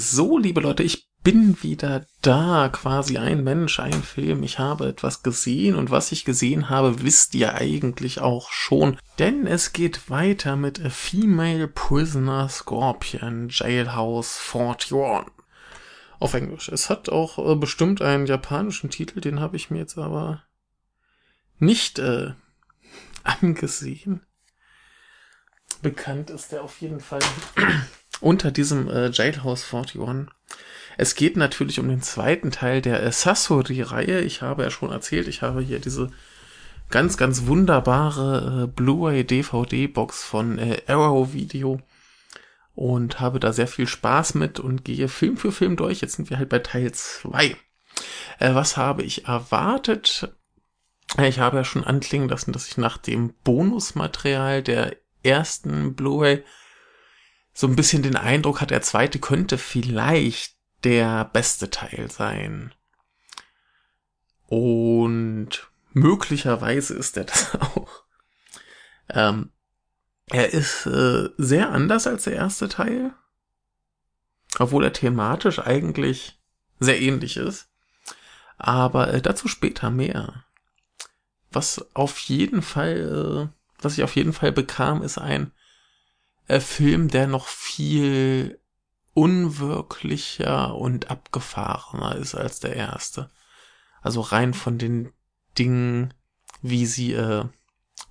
So, liebe Leute, ich bin wieder da, quasi ein Mensch, ein Film. Ich habe etwas gesehen und was ich gesehen habe, wisst ihr eigentlich auch schon. Denn es geht weiter mit A Female Prisoner Scorpion Jailhouse 41. Auf Englisch. Es hat auch äh, bestimmt einen japanischen Titel, den habe ich mir jetzt aber nicht äh, angesehen. Bekannt ist er auf jeden Fall unter diesem äh, Jailhouse 41. Es geht natürlich um den zweiten Teil der äh, Sasori-Reihe. Ich habe ja schon erzählt, ich habe hier diese ganz, ganz wunderbare äh, Blu-ray-DVD-Box von äh, Arrow Video und habe da sehr viel Spaß mit und gehe Film für Film durch. Jetzt sind wir halt bei Teil 2. Äh, was habe ich erwartet? Ich habe ja schon anklingen lassen, dass ich nach dem Bonusmaterial der ersten Blu-ray so ein bisschen den Eindruck hat, der zweite könnte vielleicht der beste Teil sein. Und möglicherweise ist er das auch. Ähm, er ist äh, sehr anders als der erste Teil, obwohl er thematisch eigentlich sehr ähnlich ist. Aber äh, dazu später mehr. Was auf jeden Fall, äh, was ich auf jeden Fall bekam, ist ein äh, Film, der noch viel unwirklicher und abgefahrener ist als der erste. Also rein von den Dingen, wie sie äh,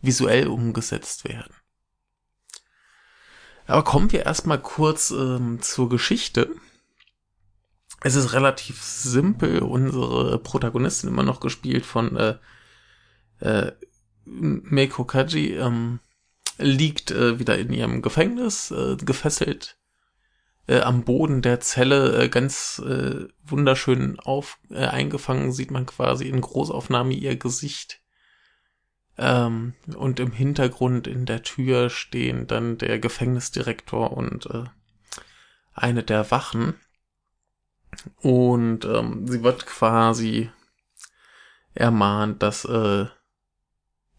visuell umgesetzt werden. Aber kommen wir erstmal kurz ähm, zur Geschichte. Es ist relativ simpel. Unsere Protagonistin immer noch gespielt von äh, äh, Meiko Kaji. Ähm, liegt äh, wieder in ihrem Gefängnis, äh, gefesselt äh, am Boden der Zelle, äh, ganz äh, wunderschön auf äh, eingefangen, sieht man quasi in Großaufnahme ihr Gesicht. Ähm, und im Hintergrund in der Tür stehen dann der Gefängnisdirektor und äh, eine der Wachen. Und ähm, sie wird quasi ermahnt, dass äh,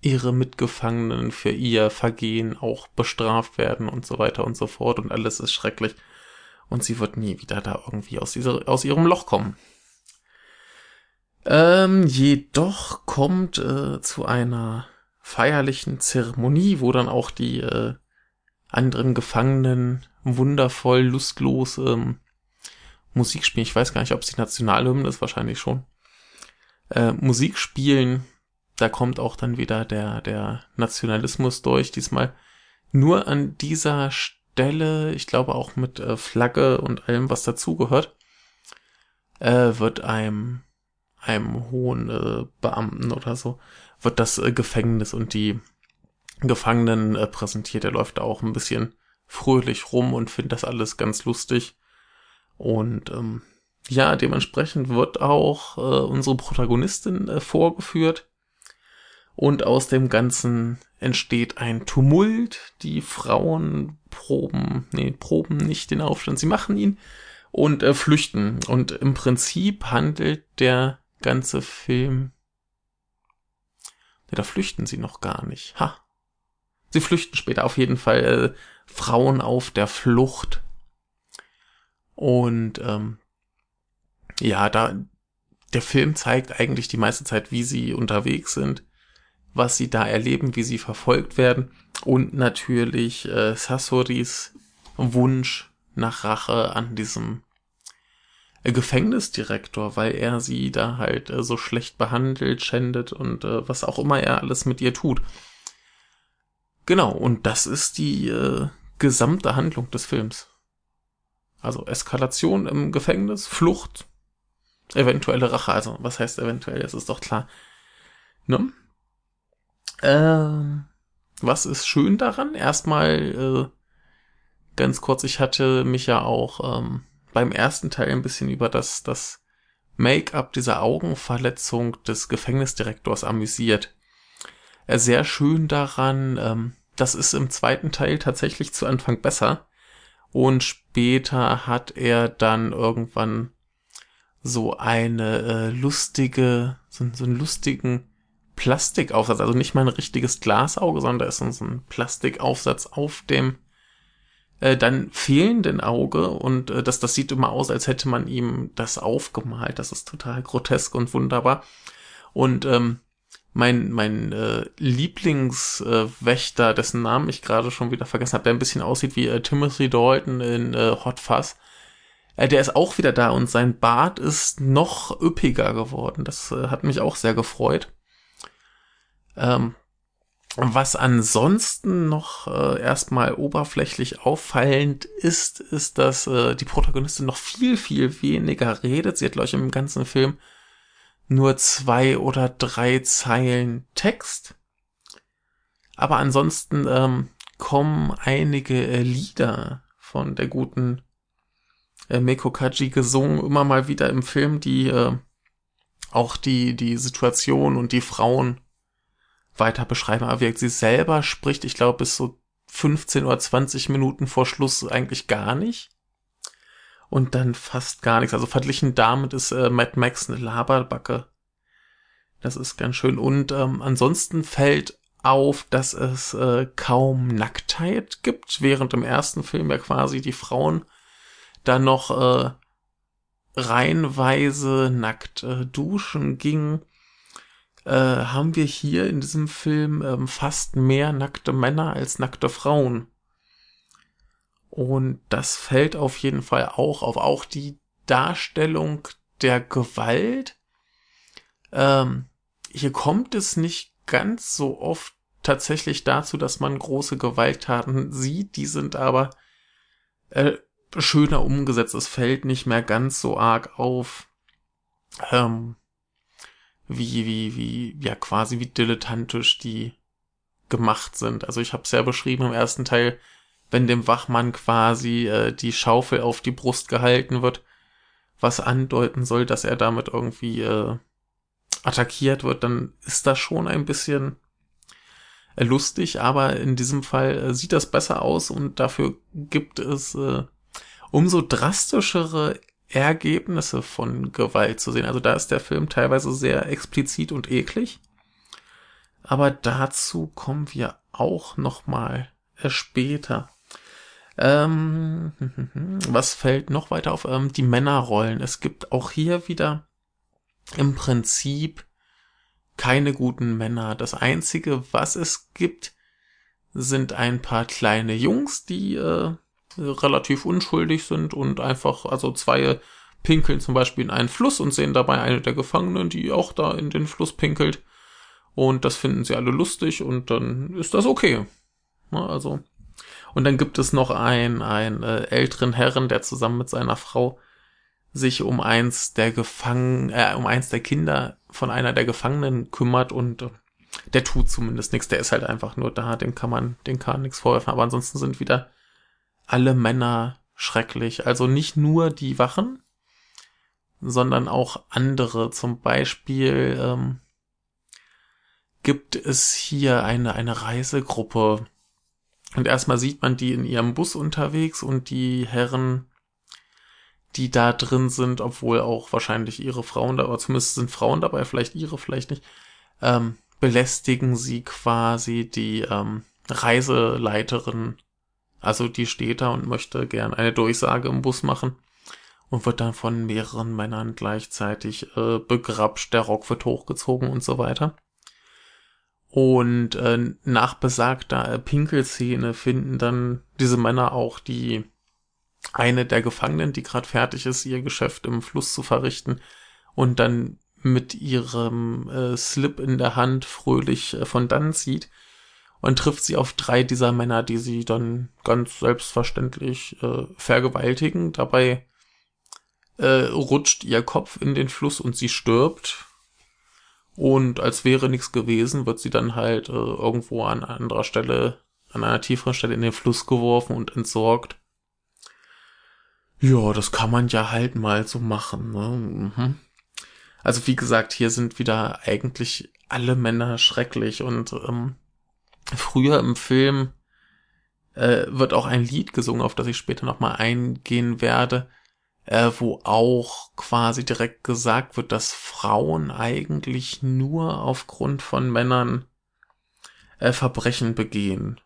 ihre Mitgefangenen für ihr Vergehen auch bestraft werden und so weiter und so fort und alles ist schrecklich und sie wird nie wieder da irgendwie aus, dieser, aus ihrem Loch kommen. Ähm, jedoch kommt äh, zu einer feierlichen Zeremonie, wo dann auch die äh, anderen Gefangenen wundervoll, lustlos ähm, Musik spielen. Ich weiß gar nicht, ob es die Nationalhymne ist, wahrscheinlich schon. Äh, Musik spielen da kommt auch dann wieder der, der Nationalismus durch, diesmal nur an dieser Stelle, ich glaube auch mit äh, Flagge und allem, was dazugehört, äh, wird einem, einem hohen äh, Beamten oder so, wird das äh, Gefängnis und die Gefangenen äh, präsentiert. Er läuft da auch ein bisschen fröhlich rum und findet das alles ganz lustig. Und ähm, ja, dementsprechend wird auch äh, unsere Protagonistin vorgeführt und aus dem Ganzen entsteht ein Tumult. Die Frauen proben, nee, proben nicht den Aufstand, sie machen ihn und äh, flüchten. Und im Prinzip handelt der ganze Film. Nee, da flüchten sie noch gar nicht. Ha. Sie flüchten später auf jeden Fall äh, Frauen auf der Flucht. Und ähm, ja, da der Film zeigt eigentlich die meiste Zeit, wie sie unterwegs sind was sie da erleben, wie sie verfolgt werden und natürlich äh, Sasoris Wunsch nach Rache an diesem äh, Gefängnisdirektor, weil er sie da halt äh, so schlecht behandelt, schändet und äh, was auch immer er alles mit ihr tut. Genau, und das ist die äh, gesamte Handlung des Films. Also Eskalation im Gefängnis, Flucht, eventuelle Rache. Also was heißt eventuell? Es ist doch klar. Ne? Ähm, was ist schön daran? Erstmal äh, ganz kurz, ich hatte mich ja auch ähm, beim ersten Teil ein bisschen über das, das Make-up dieser Augenverletzung des Gefängnisdirektors amüsiert. Äh, sehr schön daran, ähm, das ist im zweiten Teil tatsächlich zu Anfang besser. Und später hat er dann irgendwann so eine äh, lustige, so, so einen lustigen Plastikaufsatz, also nicht mal ein richtiges Glasauge, sondern da ist so ein Plastikaufsatz auf dem äh, dann fehlenden Auge und äh, das, das sieht immer aus, als hätte man ihm das aufgemalt. Das ist total grotesk und wunderbar. Und ähm, mein, mein äh, Lieblingswächter, äh, dessen Namen ich gerade schon wieder vergessen habe, der ein bisschen aussieht wie äh, Timothy Dalton in äh, Hot Fuzz, äh, der ist auch wieder da und sein Bart ist noch üppiger geworden. Das äh, hat mich auch sehr gefreut. Ähm, was ansonsten noch äh, erstmal oberflächlich auffallend ist, ist, dass äh, die Protagonistin noch viel, viel weniger redet. Sie hat, glaube ich, im ganzen Film nur zwei oder drei Zeilen Text. Aber ansonsten ähm, kommen einige äh, Lieder von der guten äh, Meko Kaji gesungen, immer mal wieder im Film, die äh, auch die, die Situation und die Frauen weiter beschreiben. Aber sie selber spricht, ich glaube, bis so 15 oder 20 Minuten vor Schluss eigentlich gar nicht. Und dann fast gar nichts. Also verglichen damit ist äh, Mad Max eine Laberbacke. Das ist ganz schön. Und ähm, ansonsten fällt auf, dass es äh, kaum Nacktheit gibt, während im ersten Film ja quasi die Frauen dann noch äh, reihenweise nackt äh, duschen gingen äh, haben wir hier in diesem Film ähm, fast mehr nackte Männer als nackte Frauen. Und das fällt auf jeden Fall auch auf. Auch die Darstellung der Gewalt. Ähm, hier kommt es nicht ganz so oft tatsächlich dazu, dass man große Gewalttaten sieht. Die sind aber äh, schöner umgesetzt. Es fällt nicht mehr ganz so arg auf. Ähm, wie, wie, wie, ja, quasi wie dilettantisch die gemacht sind. Also ich habe es ja beschrieben im ersten Teil, wenn dem Wachmann quasi äh, die Schaufel auf die Brust gehalten wird, was andeuten soll, dass er damit irgendwie äh, attackiert wird, dann ist das schon ein bisschen äh, lustig, aber in diesem Fall äh, sieht das besser aus und dafür gibt es äh, umso drastischere Ergebnisse von Gewalt zu sehen. Also da ist der Film teilweise sehr explizit und eklig. Aber dazu kommen wir auch noch mal äh, später. Ähm, was fällt noch weiter auf? Ähm, die Männerrollen. Es gibt auch hier wieder im Prinzip keine guten Männer. Das einzige, was es gibt, sind ein paar kleine Jungs, die äh, relativ unschuldig sind und einfach, also zwei pinkeln zum Beispiel in einen Fluss und sehen dabei eine der Gefangenen, die auch da in den Fluss pinkelt. Und das finden sie alle lustig und dann ist das okay. Na, also. Und dann gibt es noch einen, einen äh, älteren Herren, der zusammen mit seiner Frau sich um eins der Gefangenen, äh, um eins der Kinder von einer der Gefangenen kümmert und äh, der tut zumindest nichts. Der ist halt einfach nur da, dem kann man, den kann nichts vorwerfen. Aber ansonsten sind wieder alle Männer schrecklich. Also nicht nur die Wachen, sondern auch andere. Zum Beispiel ähm, gibt es hier eine, eine Reisegruppe. Und erstmal sieht man die in ihrem Bus unterwegs und die Herren, die da drin sind, obwohl auch wahrscheinlich ihre Frauen da, oder zumindest sind Frauen dabei, vielleicht ihre, vielleicht nicht, ähm, belästigen sie quasi die ähm, Reiseleiterin also die steht da und möchte gern eine Durchsage im Bus machen und wird dann von mehreren Männern gleichzeitig äh, begrapscht, der Rock wird hochgezogen und so weiter. Und äh, nach besagter äh, Pinkelszene finden dann diese Männer auch die eine der Gefangenen, die gerade fertig ist, ihr Geschäft im Fluss zu verrichten und dann mit ihrem äh, Slip in der Hand fröhlich äh, von dann zieht und trifft sie auf drei dieser Männer, die sie dann ganz selbstverständlich äh, vergewaltigen. Dabei äh, rutscht ihr Kopf in den Fluss und sie stirbt. Und als wäre nichts gewesen, wird sie dann halt äh, irgendwo an anderer Stelle, an einer tieferen Stelle in den Fluss geworfen und entsorgt. Ja, das kann man ja halt mal so machen. Ne? Mhm. Also wie gesagt, hier sind wieder eigentlich alle Männer schrecklich und ähm, früher im Film äh, wird auch ein Lied gesungen, auf das ich später nochmal eingehen werde, äh, wo auch quasi direkt gesagt wird, dass Frauen eigentlich nur aufgrund von Männern äh, Verbrechen begehen.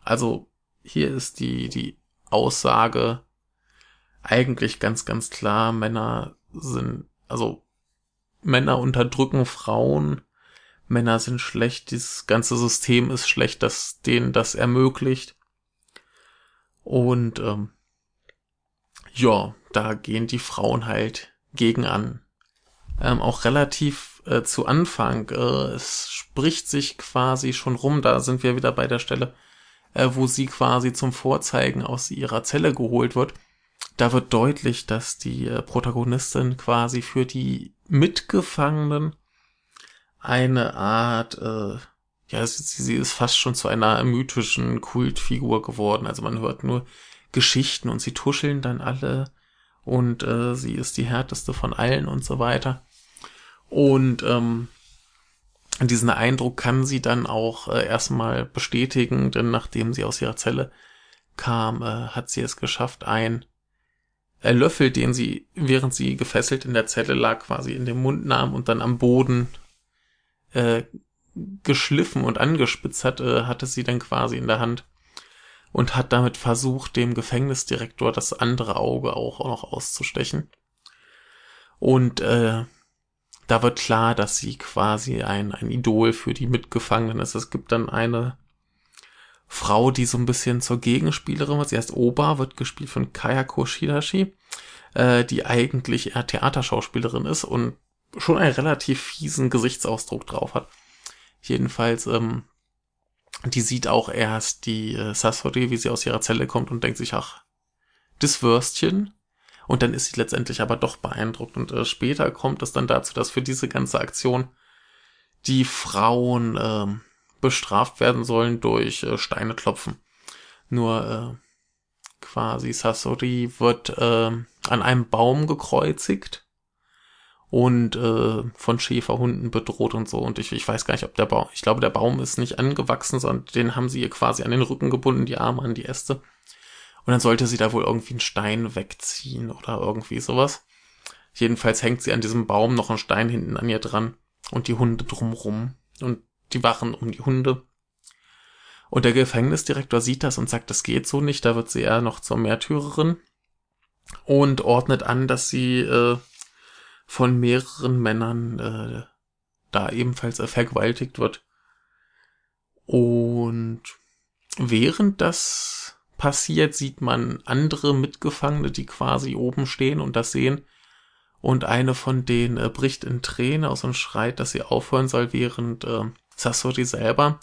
Also hier ist die, die Aussage eigentlich ganz, ganz klar, Männer sind, also Männer unterdrücken Frauen, Männer sind schlecht, dieses ganze System ist schlecht, das denen das ermöglicht. Und ähm, ja, da gehen die Frauen halt gegen an. Ähm, auch relativ äh, zu Anfang, äh, es spricht sich quasi schon rum, da sind wir wieder bei der Stelle, äh, wo sie quasi zum Vorzeigen aus ihrer Zelle geholt wird. Da wird deutlich, dass die äh, Protagonistin quasi für die Mitgefangenen eine Art, äh, ja, sie, ist fast schon zu einer mythischen Kultfigur geworden. Also man hört nur Geschichten und sie tuscheln dann alle und äh, sie ist die härteste von allen und so weiter. Und ähm, diesen Eindruck kann sie dann auch äh, erstmal bestätigen, denn nachdem sie aus ihrer Zelle kam, äh, hat sie es geschafft, ein Löffel, den sie, während sie gefesselt in der Zelle lag, quasi in den Mund nahm und dann am Boden äh, geschliffen und angespitzt hat, äh, hatte sie dann quasi in der Hand und hat damit versucht, dem Gefängnisdirektor das andere Auge auch noch auszustechen. Und äh, da wird klar, dass sie quasi ein, ein Idol für die Mitgefangenen ist. Es gibt dann eine Frau, die so ein bisschen zur Gegenspielerin wird. Sie heißt Oba, wird gespielt von Kayako Shidashi, äh, die eigentlich eher Theaterschauspielerin ist und schon einen relativ fiesen Gesichtsausdruck drauf hat. Jedenfalls ähm, die sieht auch erst die äh, Sasori, wie sie aus ihrer Zelle kommt und denkt sich, ach, das Würstchen. Und dann ist sie letztendlich aber doch beeindruckt. Und äh, später kommt es dann dazu, dass für diese ganze Aktion die Frauen äh, bestraft werden sollen durch äh, Steine klopfen. Nur äh, quasi Sasori wird äh, an einem Baum gekreuzigt und äh, von Schäferhunden bedroht und so. Und ich, ich weiß gar nicht, ob der Baum, ich glaube, der Baum ist nicht angewachsen, sondern den haben sie ihr quasi an den Rücken gebunden, die Arme an die Äste. Und dann sollte sie da wohl irgendwie einen Stein wegziehen oder irgendwie sowas. Jedenfalls hängt sie an diesem Baum noch ein Stein hinten an ihr dran und die Hunde drumrum und die wachen um die Hunde. Und der Gefängnisdirektor sieht das und sagt, das geht so nicht, da wird sie eher noch zur Märtyrerin und ordnet an, dass sie äh, von mehreren Männern äh, da ebenfalls äh, vergewaltigt wird. Und während das passiert, sieht man andere Mitgefangene, die quasi oben stehen und das sehen. Und eine von denen äh, bricht in Tränen aus und schreit, dass sie aufhören soll, während äh, Sasori selber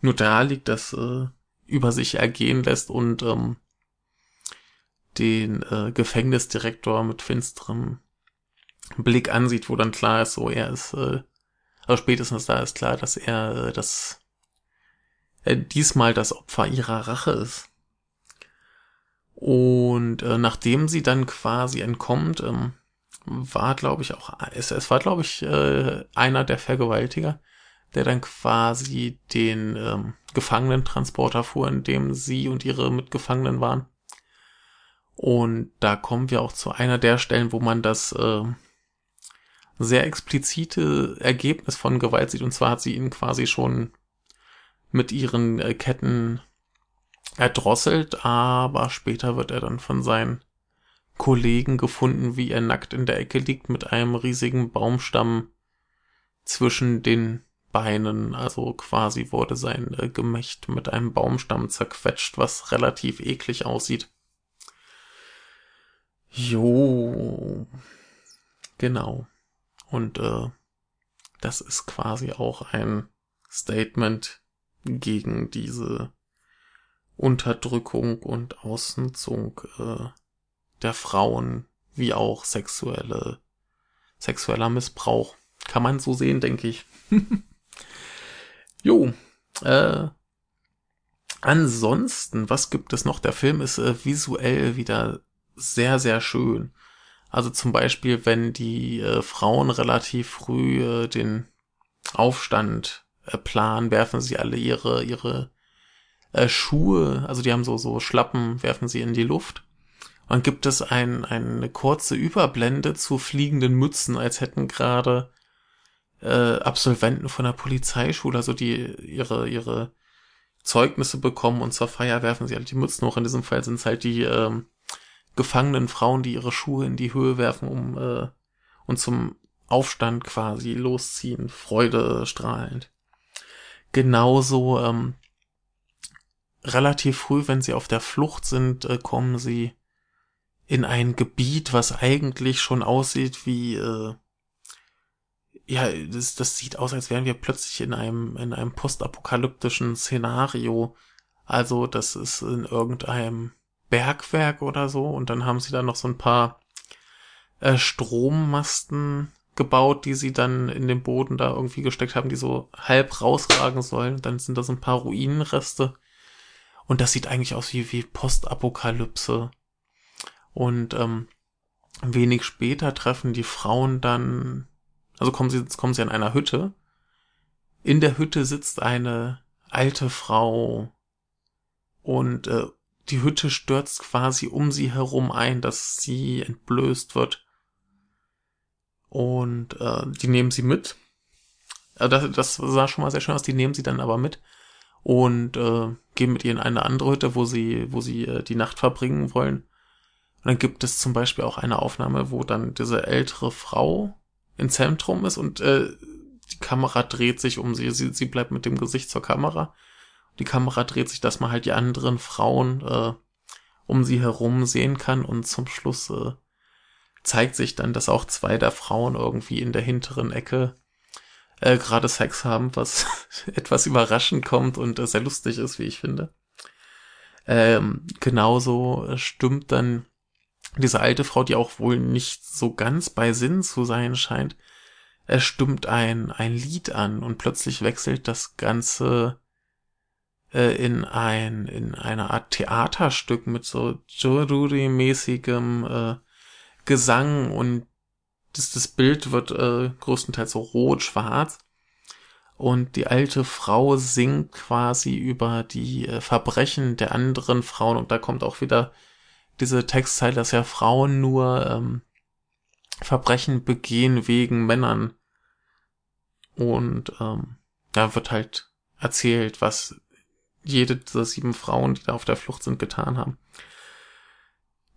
nur da liegt, das äh, über sich ergehen lässt und ähm, den äh, Gefängnisdirektor mit finsterem Blick ansieht, wo dann klar ist, so er ist, äh, aber spätestens da ist klar, dass er äh, das äh, diesmal das Opfer ihrer Rache ist. Und äh, nachdem sie dann quasi entkommt, ähm, war, glaube ich, auch, es, es war, glaube ich, äh, einer der Vergewaltiger, der dann quasi den ähm, Gefangenentransporter fuhr, in dem sie und ihre Mitgefangenen waren. Und da kommen wir auch zu einer der Stellen, wo man das äh, sehr explizite Ergebnis von Gewalt sieht. Und zwar hat sie ihn quasi schon mit ihren äh, Ketten erdrosselt, aber später wird er dann von seinen Kollegen gefunden, wie er nackt in der Ecke liegt mit einem riesigen Baumstamm zwischen den Beinen. Also quasi wurde sein äh, Gemächt mit einem Baumstamm zerquetscht, was relativ eklig aussieht. Jo. Genau. Und äh, das ist quasi auch ein Statement gegen diese Unterdrückung und Ausnutzung äh, der Frauen, wie auch sexuelle, sexueller Missbrauch. Kann man so sehen, denke ich. jo, äh, ansonsten, was gibt es noch? Der Film ist äh, visuell wieder sehr, sehr schön. Also zum Beispiel, wenn die äh, Frauen relativ früh äh, den Aufstand äh, planen, werfen sie alle ihre, ihre äh, Schuhe, also die haben so, so Schlappen, werfen sie in die Luft. Und dann gibt es ein, eine kurze Überblende zu fliegenden Mützen, als hätten gerade äh, Absolventen von der Polizeischule, also die ihre, ihre Zeugnisse bekommen und zur Feier werfen sie halt die Mützen hoch. In diesem Fall sind es halt die ähm, gefangenen Frauen, die ihre Schuhe in die Höhe werfen, um äh, und zum Aufstand quasi losziehen, Freude strahlend. Genauso ähm, relativ früh, wenn sie auf der Flucht sind, äh, kommen sie in ein Gebiet, was eigentlich schon aussieht wie äh, ja, das, das sieht aus, als wären wir plötzlich in einem in einem postapokalyptischen Szenario. Also, das ist in irgendeinem Bergwerk oder so und dann haben sie da noch so ein paar äh, Strommasten gebaut, die sie dann in den Boden da irgendwie gesteckt haben, die so halb rausragen sollen. Dann sind da so ein paar Ruinenreste. Und das sieht eigentlich aus wie, wie Postapokalypse. Und ähm, wenig später treffen die Frauen dann, also kommen sie, kommen sie an einer Hütte. In der Hütte sitzt eine alte Frau und äh, die Hütte stürzt quasi um sie herum ein, dass sie entblößt wird. Und äh, die nehmen sie mit. Äh, das, das sah schon mal sehr schön aus, die nehmen sie dann aber mit und äh, gehen mit ihr in eine andere Hütte, wo sie, wo sie äh, die Nacht verbringen wollen. Und dann gibt es zum Beispiel auch eine Aufnahme, wo dann diese ältere Frau im Zentrum ist und äh, die Kamera dreht sich um sie. sie. Sie bleibt mit dem Gesicht zur Kamera. Die Kamera dreht sich, dass man halt die anderen Frauen äh, um sie herum sehen kann und zum Schluss äh, zeigt sich dann, dass auch zwei der Frauen irgendwie in der hinteren Ecke äh, gerade Sex haben, was etwas überraschend kommt und äh, sehr lustig ist, wie ich finde. Ähm, genauso stimmt dann diese alte Frau, die auch wohl nicht so ganz bei Sinn zu sein scheint, es stimmt ein, ein Lied an und plötzlich wechselt das Ganze äh, in ein, in eine Art Theaterstück mit so Joruri-mäßigem äh, Gesang und das, das Bild wird äh, größtenteils so rot-schwarz und die alte Frau singt quasi über die äh, Verbrechen der anderen Frauen und da kommt auch wieder diese Textzeile, dass ja Frauen nur ähm, Verbrechen begehen wegen Männern. Und ähm, da wird halt erzählt, was jede dieser sieben Frauen, die da auf der Flucht sind, getan haben.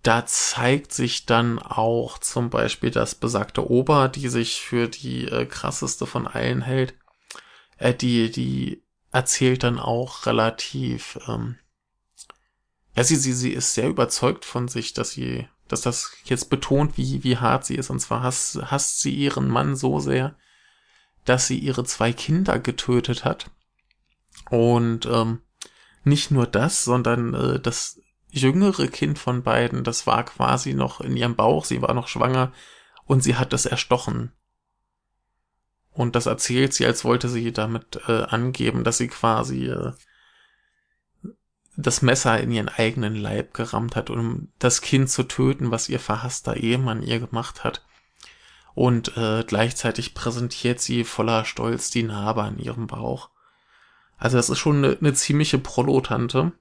Da zeigt sich dann auch zum Beispiel das besagte Ober, die sich für die äh, krasseste von allen hält. Äh, die, die erzählt dann auch relativ ähm, ja, sie, sie, sie ist sehr überzeugt von sich, dass sie, dass das jetzt betont, wie, wie hart sie ist. Und zwar hasst, hasst sie ihren Mann so sehr, dass sie ihre zwei Kinder getötet hat. Und ähm, nicht nur das, sondern äh, das jüngere Kind von beiden, das war quasi noch in ihrem Bauch, sie war noch schwanger und sie hat es erstochen. Und das erzählt sie, als wollte sie damit äh, angeben, dass sie quasi äh, das Messer in ihren eigenen Leib gerammt hat, um das Kind zu töten, was ihr verhasster Ehemann ihr gemacht hat. Und äh, gleichzeitig präsentiert sie voller Stolz die Narbe an ihrem Bauch. Also das ist schon eine, eine ziemliche Prolotante.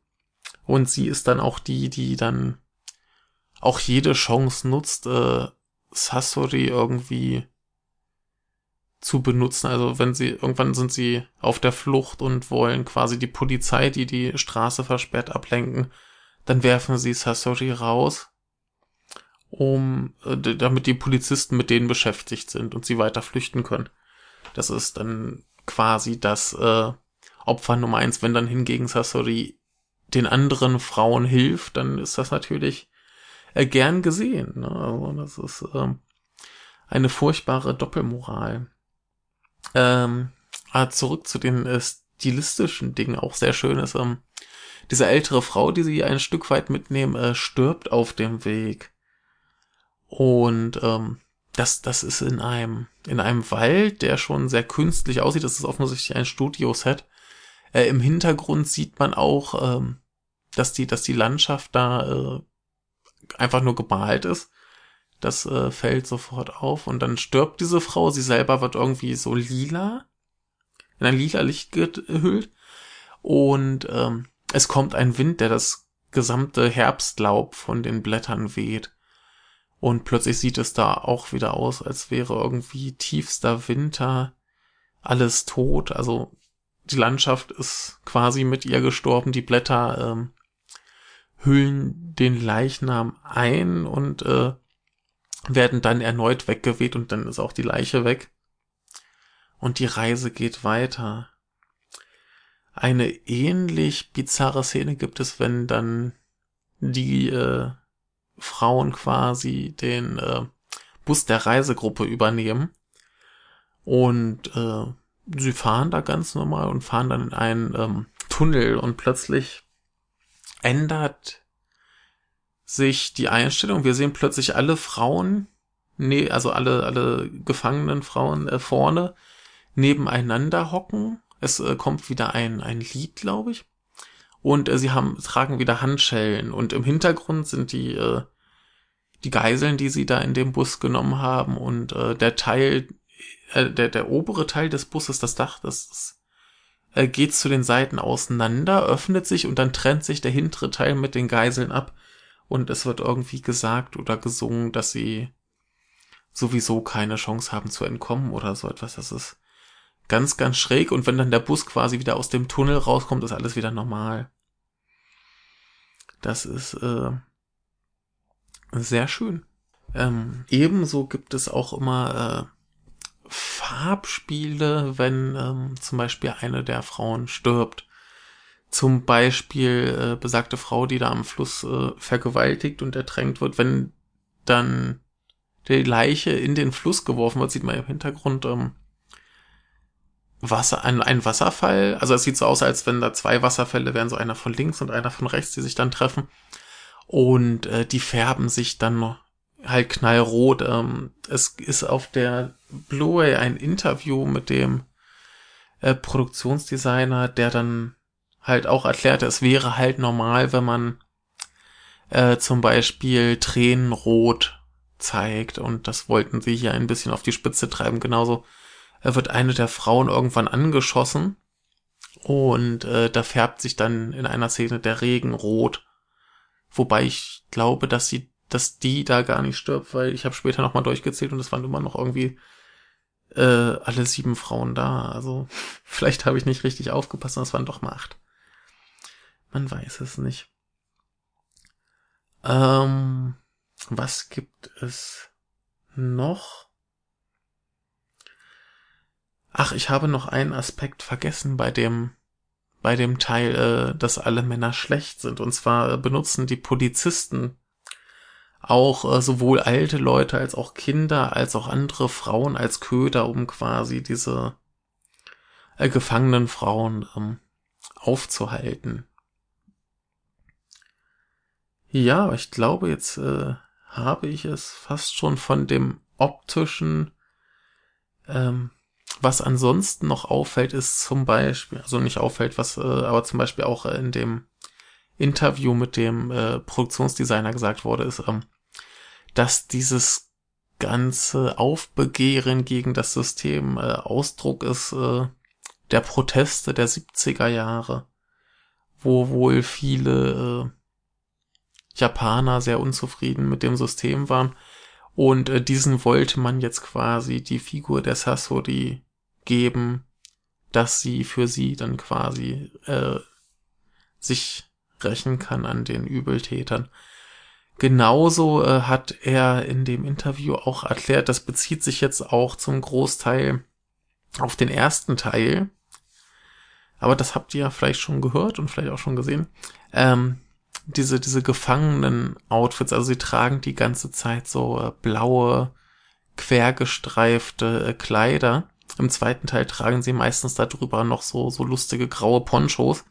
Und sie ist dann auch die, die dann auch jede Chance nutzt, äh, Sasori irgendwie zu benutzen. Also wenn sie, irgendwann sind sie auf der Flucht und wollen quasi die Polizei, die die Straße versperrt, ablenken, dann werfen sie Sasori raus, um, äh, damit die Polizisten mit denen beschäftigt sind und sie weiter flüchten können. Das ist dann quasi das äh, Opfer Nummer eins. Wenn dann hingegen Sasori den anderen Frauen hilft, dann ist das natürlich äh, gern gesehen. Ne? Also das ist äh, eine furchtbare Doppelmoral. Ähm, ah, zurück zu den äh, stilistischen Dingen, auch sehr schön ist, ähm, diese ältere Frau, die sie ein Stück weit mitnehmen, äh, stirbt auf dem Weg. Und ähm, das, das ist in einem, in einem Wald, der schon sehr künstlich aussieht. Das ist offensichtlich ein Studioset. Äh, Im Hintergrund sieht man auch, ähm, dass die, dass die Landschaft da äh, einfach nur gemalt ist. Das äh, fällt sofort auf und dann stirbt diese Frau. Sie selber wird irgendwie so lila, in ein lila Licht gehüllt. Und ähm, es kommt ein Wind, der das gesamte Herbstlaub von den Blättern weht. Und plötzlich sieht es da auch wieder aus, als wäre irgendwie tiefster Winter, alles tot. Also die Landschaft ist quasi mit ihr gestorben, die Blätter ähm, hüllen den Leichnam ein und äh, werden dann erneut weggeweht und dann ist auch die Leiche weg. Und die Reise geht weiter. Eine ähnlich bizarre Szene gibt es, wenn dann die äh, Frauen quasi den äh, Bus der Reisegruppe übernehmen. Und äh, sie fahren da ganz normal und fahren dann in einen ähm, Tunnel und plötzlich ändert sich die Einstellung. Wir sehen plötzlich alle Frauen, nee, also alle, alle gefangenen Frauen äh, vorne nebeneinander hocken. Es äh, kommt wieder ein, ein Lied, glaube ich. Und äh, sie haben, tragen wieder Handschellen. Und im Hintergrund sind die, äh, die Geiseln, die sie da in dem Bus genommen haben. Und äh, der Teil, äh, der, der obere Teil des Busses, das Dach, das, äh, geht zu den Seiten auseinander, öffnet sich und dann trennt sich der hintere Teil mit den Geiseln ab. Und es wird irgendwie gesagt oder gesungen, dass sie sowieso keine Chance haben zu entkommen oder so etwas. Das ist ganz, ganz schräg. Und wenn dann der Bus quasi wieder aus dem Tunnel rauskommt, ist alles wieder normal. Das ist äh, sehr schön. Ähm, ebenso gibt es auch immer äh, Farbspiele, wenn ähm, zum Beispiel eine der Frauen stirbt. Zum Beispiel äh, besagte Frau, die da am Fluss äh, vergewaltigt und ertränkt wird, wenn dann die Leiche in den Fluss geworfen wird, sieht man im Hintergrund ähm, Wasser, ein, ein Wasserfall. Also es sieht so aus, als wenn da zwei Wasserfälle wären, so einer von links und einer von rechts, die sich dann treffen. Und äh, die färben sich dann halt knallrot. Ähm, es ist auf der Blu-ray ein Interview mit dem äh, Produktionsdesigner, der dann halt auch erklärte, es wäre halt normal, wenn man äh, zum Beispiel Tränenrot zeigt und das wollten sie hier ein bisschen auf die Spitze treiben. Genauso äh, wird eine der Frauen irgendwann angeschossen und äh, da färbt sich dann in einer Szene der Regen rot. Wobei ich glaube, dass sie, dass die da gar nicht stirbt, weil ich habe später nochmal durchgezählt und es waren immer noch irgendwie äh, alle sieben Frauen da. Also vielleicht habe ich nicht richtig aufgepasst, und es waren doch mal acht. Man weiß es nicht. Ähm, was gibt es noch? Ach, ich habe noch einen Aspekt vergessen bei dem bei dem Teil, äh, dass alle Männer schlecht sind. Und zwar benutzen die Polizisten auch äh, sowohl alte Leute als auch Kinder als auch andere Frauen als Köder, um quasi diese äh, gefangenen Frauen ähm, aufzuhalten. Ja, ich glaube, jetzt äh, habe ich es fast schon von dem optischen ähm, was ansonsten noch auffällt, ist zum Beispiel, also nicht auffällt, was, äh, aber zum Beispiel auch in dem Interview mit dem äh, Produktionsdesigner gesagt wurde, ist, ähm, dass dieses ganze Aufbegehren gegen das System äh, Ausdruck ist äh, der Proteste der 70er Jahre, wo wohl viele äh, Japaner sehr unzufrieden mit dem System waren. Und äh, diesen wollte man jetzt quasi die Figur der Sasori geben, dass sie für sie dann quasi äh, sich rächen kann an den Übeltätern. Genauso äh, hat er in dem Interview auch erklärt, das bezieht sich jetzt auch zum Großteil auf den ersten Teil. Aber das habt ihr ja vielleicht schon gehört und vielleicht auch schon gesehen. Ähm, diese, diese gefangenen Outfits, also sie tragen die ganze Zeit so äh, blaue, quergestreifte äh, Kleider. Im zweiten Teil tragen sie meistens darüber noch so, so lustige graue Ponchos.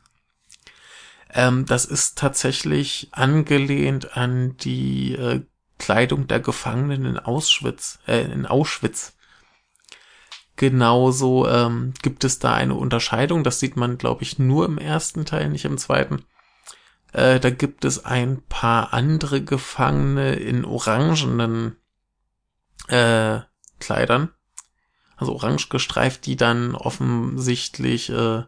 Ähm, das ist tatsächlich angelehnt an die äh, Kleidung der Gefangenen in Auschwitz, äh, in Auschwitz. Genauso ähm, gibt es da eine Unterscheidung. Das sieht man, glaube ich, nur im ersten Teil, nicht im zweiten. Äh, da gibt es ein paar andere Gefangene in orangenen äh, Kleidern also orange gestreift, die dann offensichtlich äh,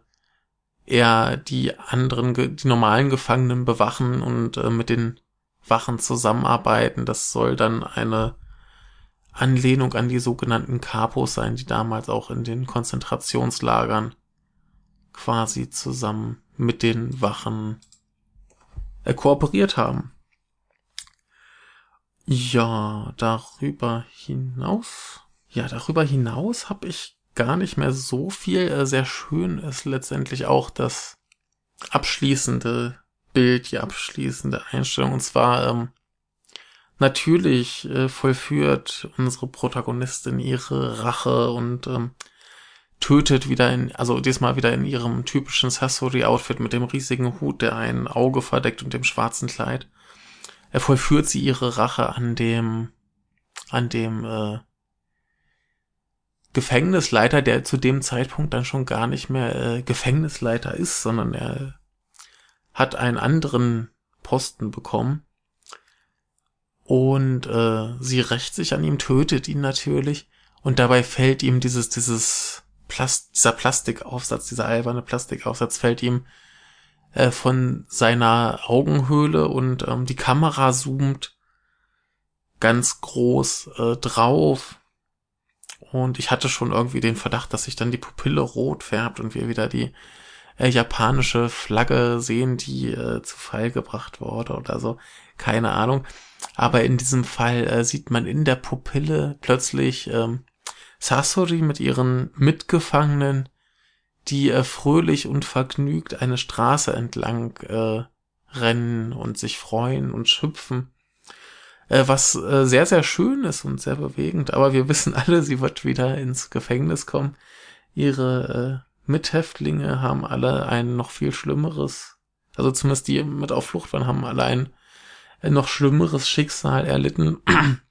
eher die anderen, die normalen Gefangenen bewachen und äh, mit den Wachen zusammenarbeiten. Das soll dann eine Anlehnung an die sogenannten Kapos sein, die damals auch in den Konzentrationslagern quasi zusammen mit den Wachen äh, kooperiert haben. Ja, darüber hinaus, ja, darüber hinaus habe ich gar nicht mehr so viel. Äh, sehr schön ist letztendlich auch das abschließende Bild, die abschließende Einstellung. Und zwar ähm, natürlich äh, vollführt unsere Protagonistin ihre Rache und ähm, tötet wieder in, also diesmal wieder in ihrem typischen Sasori-Outfit mit dem riesigen Hut, der ein Auge verdeckt und dem schwarzen Kleid. Er vollführt sie ihre Rache an dem, an dem äh, Gefängnisleiter, der zu dem Zeitpunkt dann schon gar nicht mehr äh, Gefängnisleiter ist, sondern er hat einen anderen Posten bekommen. Und äh, sie rächt sich an ihm, tötet ihn natürlich. Und dabei fällt ihm dieses, dieses Plast dieser Plastikaufsatz, dieser alberne Plastikaufsatz fällt ihm äh, von seiner Augenhöhle und ähm, die Kamera zoomt ganz groß äh, drauf. Und ich hatte schon irgendwie den Verdacht, dass sich dann die Pupille rot färbt und wir wieder die äh, japanische Flagge sehen, die äh, zu Fall gebracht wurde oder so. Keine Ahnung. Aber in diesem Fall äh, sieht man in der Pupille plötzlich ähm, Sasori mit ihren Mitgefangenen, die äh, fröhlich und vergnügt eine Straße entlang äh, rennen und sich freuen und schüpfen. Äh, was äh, sehr, sehr schön ist und sehr bewegend. Aber wir wissen alle, sie wird wieder ins Gefängnis kommen. Ihre äh, Mithäftlinge haben alle ein noch viel schlimmeres, also zumindest die mit auf Flucht waren, haben alle ein, ein noch schlimmeres Schicksal erlitten.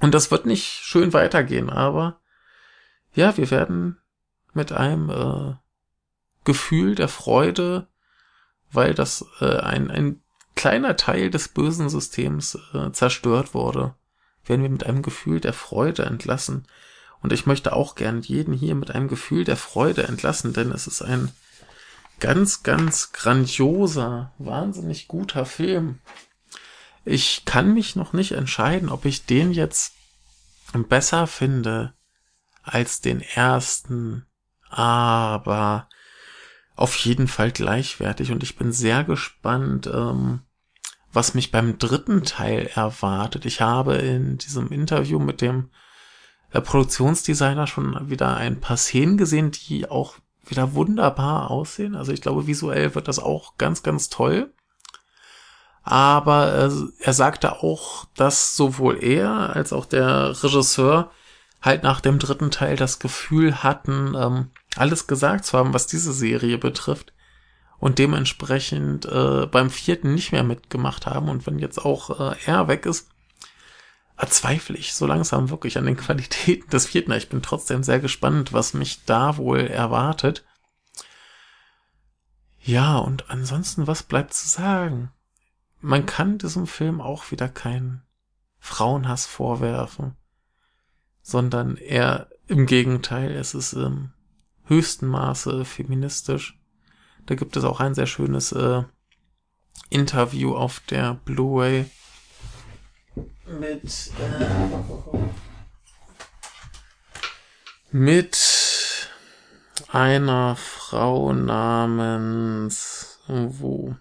Und das wird nicht schön weitergehen, aber ja, wir werden mit einem äh, Gefühl der Freude, weil das äh, ein, ein kleiner Teil des bösen Systems äh, zerstört wurde, werden wir mit einem Gefühl der Freude entlassen. Und ich möchte auch gern jeden hier mit einem Gefühl der Freude entlassen, denn es ist ein ganz, ganz grandioser, wahnsinnig guter Film. Ich kann mich noch nicht entscheiden, ob ich den jetzt besser finde als den ersten, aber auf jeden Fall gleichwertig und ich bin sehr gespannt, ähm, was mich beim dritten Teil erwartet. Ich habe in diesem Interview mit dem äh, Produktionsdesigner schon wieder ein paar Szenen gesehen, die auch wieder wunderbar aussehen. Also ich glaube, visuell wird das auch ganz, ganz toll. Aber äh, er sagte auch, dass sowohl er als auch der Regisseur halt nach dem dritten Teil das Gefühl hatten, ähm, alles gesagt zu haben, was diese Serie betrifft und dementsprechend äh, beim vierten nicht mehr mitgemacht haben. Und wenn jetzt auch äh, er weg ist, zweifle ich so langsam wirklich an den Qualitäten des vierten. Ich bin trotzdem sehr gespannt, was mich da wohl erwartet. Ja, und ansonsten, was bleibt zu sagen? Man kann diesem Film auch wieder keinen Frauenhass vorwerfen, sondern eher im Gegenteil, es ist im höchsten Maße feministisch. Da gibt es auch ein sehr schönes äh, Interview auf der Blu-ray mit äh, mit einer Frau namens wo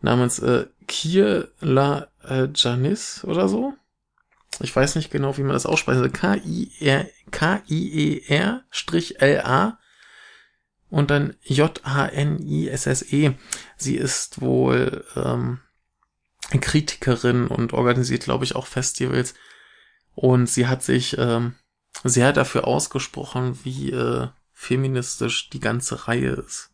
namens äh, Kirla äh, Janis oder so. Ich weiß nicht genau, wie man das ausspricht. K-I-R K-I-E-R Strich L-A und dann J-A-N-I-S-S-E. Sie ist wohl ähm, Kritikerin und organisiert, glaube ich, auch Festivals. Und sie hat sich ähm, sehr dafür ausgesprochen, wie äh, feministisch die ganze Reihe ist.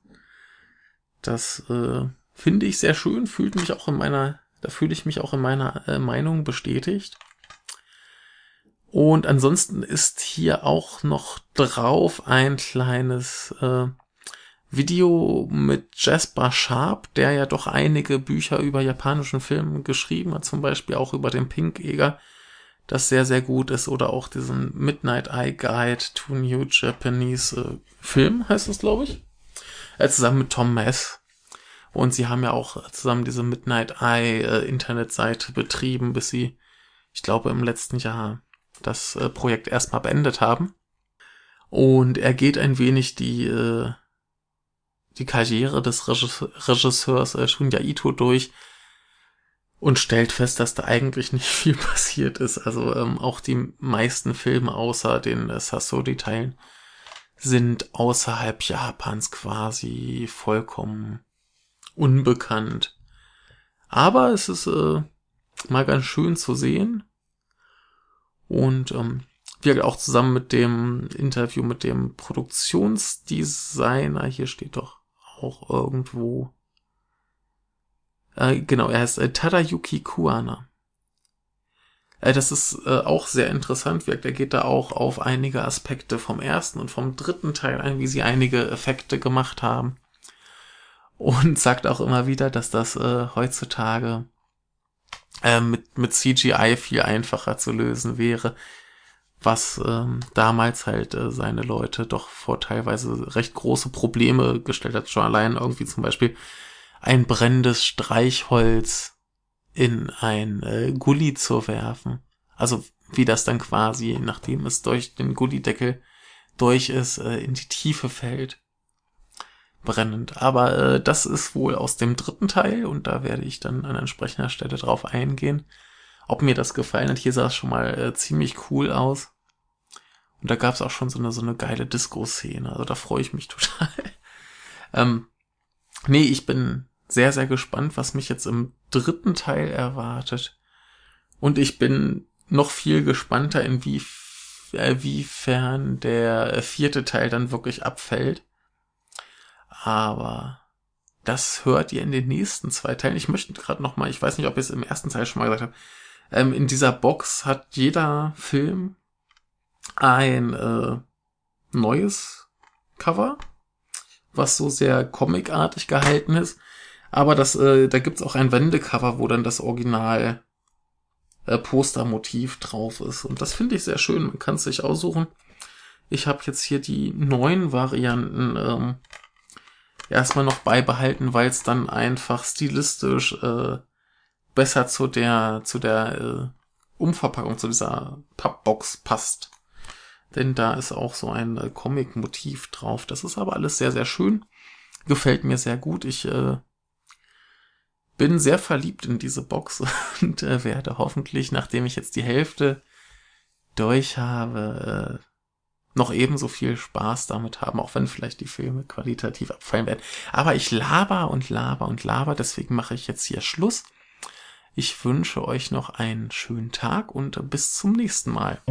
Das äh, finde ich sehr schön, fühlt mich auch in meiner, da fühle ich mich auch in meiner äh, Meinung bestätigt. Und ansonsten ist hier auch noch drauf ein kleines äh, Video mit Jasper Sharp, der ja doch einige Bücher über japanischen Filmen geschrieben hat, zum Beispiel auch über den Pink Eger, das sehr, sehr gut ist, oder auch diesen Midnight Eye Guide to New Japanese äh, Film, heißt es, glaube ich, äh, zusammen mit Tom Mess. Und sie haben ja auch zusammen diese Midnight Eye äh, Internetseite betrieben, bis sie, ich glaube, im letzten Jahr das äh, Projekt erstmal beendet haben. Und er geht ein wenig die äh, die Karriere des Regisseurs äh, Shunya Ito durch und stellt fest, dass da eigentlich nicht viel passiert ist. Also ähm, auch die meisten Filme außer den äh, Sasori-Teilen sind außerhalb Japans quasi vollkommen unbekannt. Aber es ist äh, mal ganz schön zu sehen. Und ähm, wir auch zusammen mit dem Interview mit dem Produktionsdesigner, hier steht doch auch irgendwo. Äh, genau, er heißt äh, Tadayuki Kuana. Äh, das ist äh, auch sehr interessant, wirkt. Er geht da auch auf einige Aspekte vom ersten und vom dritten Teil ein, wie sie einige Effekte gemacht haben. Und sagt auch immer wieder, dass das äh, heutzutage äh, mit, mit CGI viel einfacher zu lösen wäre was ähm, damals halt äh, seine Leute doch vor teilweise recht große Probleme gestellt hat. Schon allein irgendwie zum Beispiel ein brennendes Streichholz in ein äh, Gully zu werfen. Also wie das dann quasi, nachdem es durch den Gullideckel durch ist, äh, in die Tiefe fällt. Brennend. Aber äh, das ist wohl aus dem dritten Teil und da werde ich dann an entsprechender Stelle drauf eingehen ob mir das gefallen hat. Hier sah es schon mal äh, ziemlich cool aus. Und da gab es auch schon so eine, so eine geile Disco-Szene. Also da freue ich mich total. ähm, nee, ich bin sehr, sehr gespannt, was mich jetzt im dritten Teil erwartet. Und ich bin noch viel gespannter, inwiefern der vierte Teil dann wirklich abfällt. Aber das hört ihr in den nächsten zwei Teilen. Ich möchte gerade noch mal, ich weiß nicht, ob ich es im ersten Teil schon mal gesagt habe, ähm, in dieser Box hat jeder Film ein äh, neues Cover, was so sehr comicartig gehalten ist. Aber das, äh, da gibt's auch ein Wendecover, wo dann das Original äh, Postermotiv drauf ist. Und das finde ich sehr schön. Man kann es sich aussuchen. Ich habe jetzt hier die neuen Varianten ähm, erstmal noch beibehalten, weil es dann einfach stilistisch äh, besser zu der zu der äh, Umverpackung, zu dieser Pappbox passt denn da ist auch so ein äh, Comic-Motiv drauf. Das ist aber alles sehr, sehr schön. Gefällt mir sehr gut. Ich äh, bin sehr verliebt in diese Box und äh, werde hoffentlich, nachdem ich jetzt die Hälfte durch habe, äh, noch ebenso viel Spaß damit haben, auch wenn vielleicht die Filme qualitativ abfallen werden. Aber ich laber und laber und laber, deswegen mache ich jetzt hier Schluss. Ich wünsche euch noch einen schönen Tag und bis zum nächsten Mal.